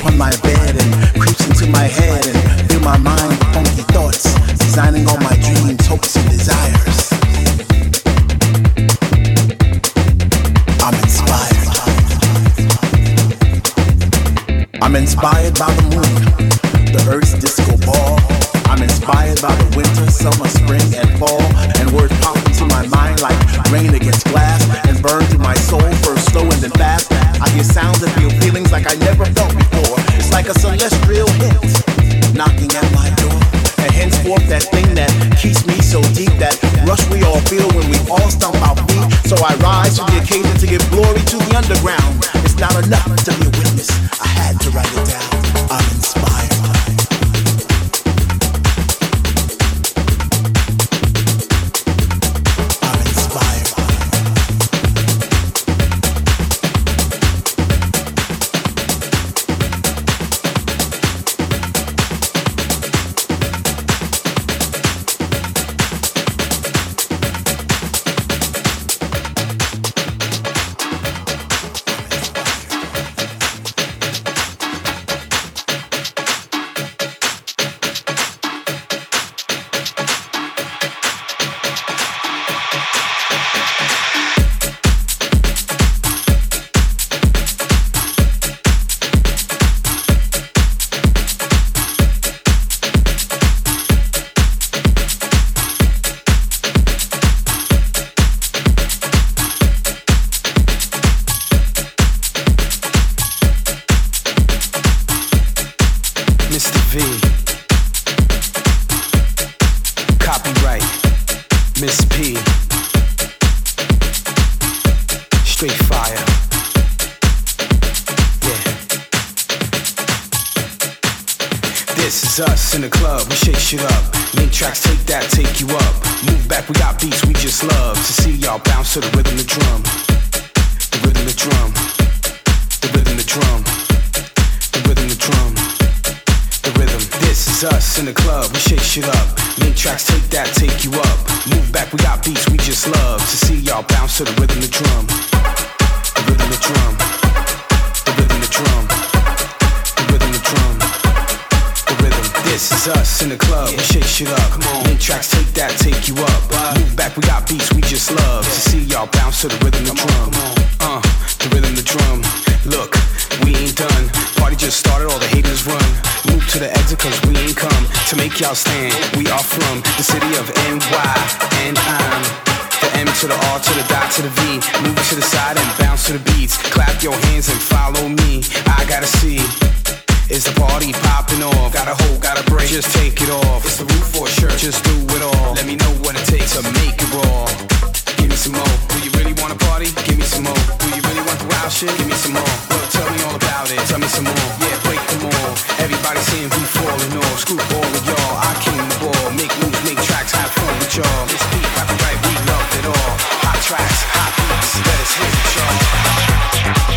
upon my bed and creeps into my head and This is us in the club, we shake shit up. Link tracks, take that, take you up. Move back, we got beats we just love. To see y'all bounce to the rhythm, the drum. The rhythm, the drum. The rhythm, the drum. The rhythm, the drum. The rhythm. This is us in the club, we shake shit up. Link tracks, take that, take you up. Move back, we got beats we just love. To see y'all bounce to the rhythm, the drum. The rhythm, the drum. The rhythm, the drum. This is us in the club, yeah. we shake shit up. Come on. Link tracks, take that, take you up. Move back, we got beats we just love. Yeah. To see y'all bounce to the rhythm, the drum. On, uh, the rhythm, the drum. Look, we ain't done. Party just started, all the haters run. Move to the exit, cause we ain't come to make y'all stand. We are from the city of NY, and I'm the M to the R to the dot to the V. Move to the side and bounce to the beats. Clap your hands and follow me. I gotta see is the party popping off? Got a hole, got a break, just take it off. It's the roof for sure, just do it all. Let me know what it takes to make it raw. Give me some more. Do you really wanna party? Give me some more. Do you really want wild shit? Give me some more. Well, tell me all about it. Tell me some more. Yeah, break them all. Everybody saying we falling off. Screw all of y'all. I came the ball. Make moves, make tracks, have fun with y'all. This beat, right we Love it all. Hot tracks, hot beats, let us hit it, y'all.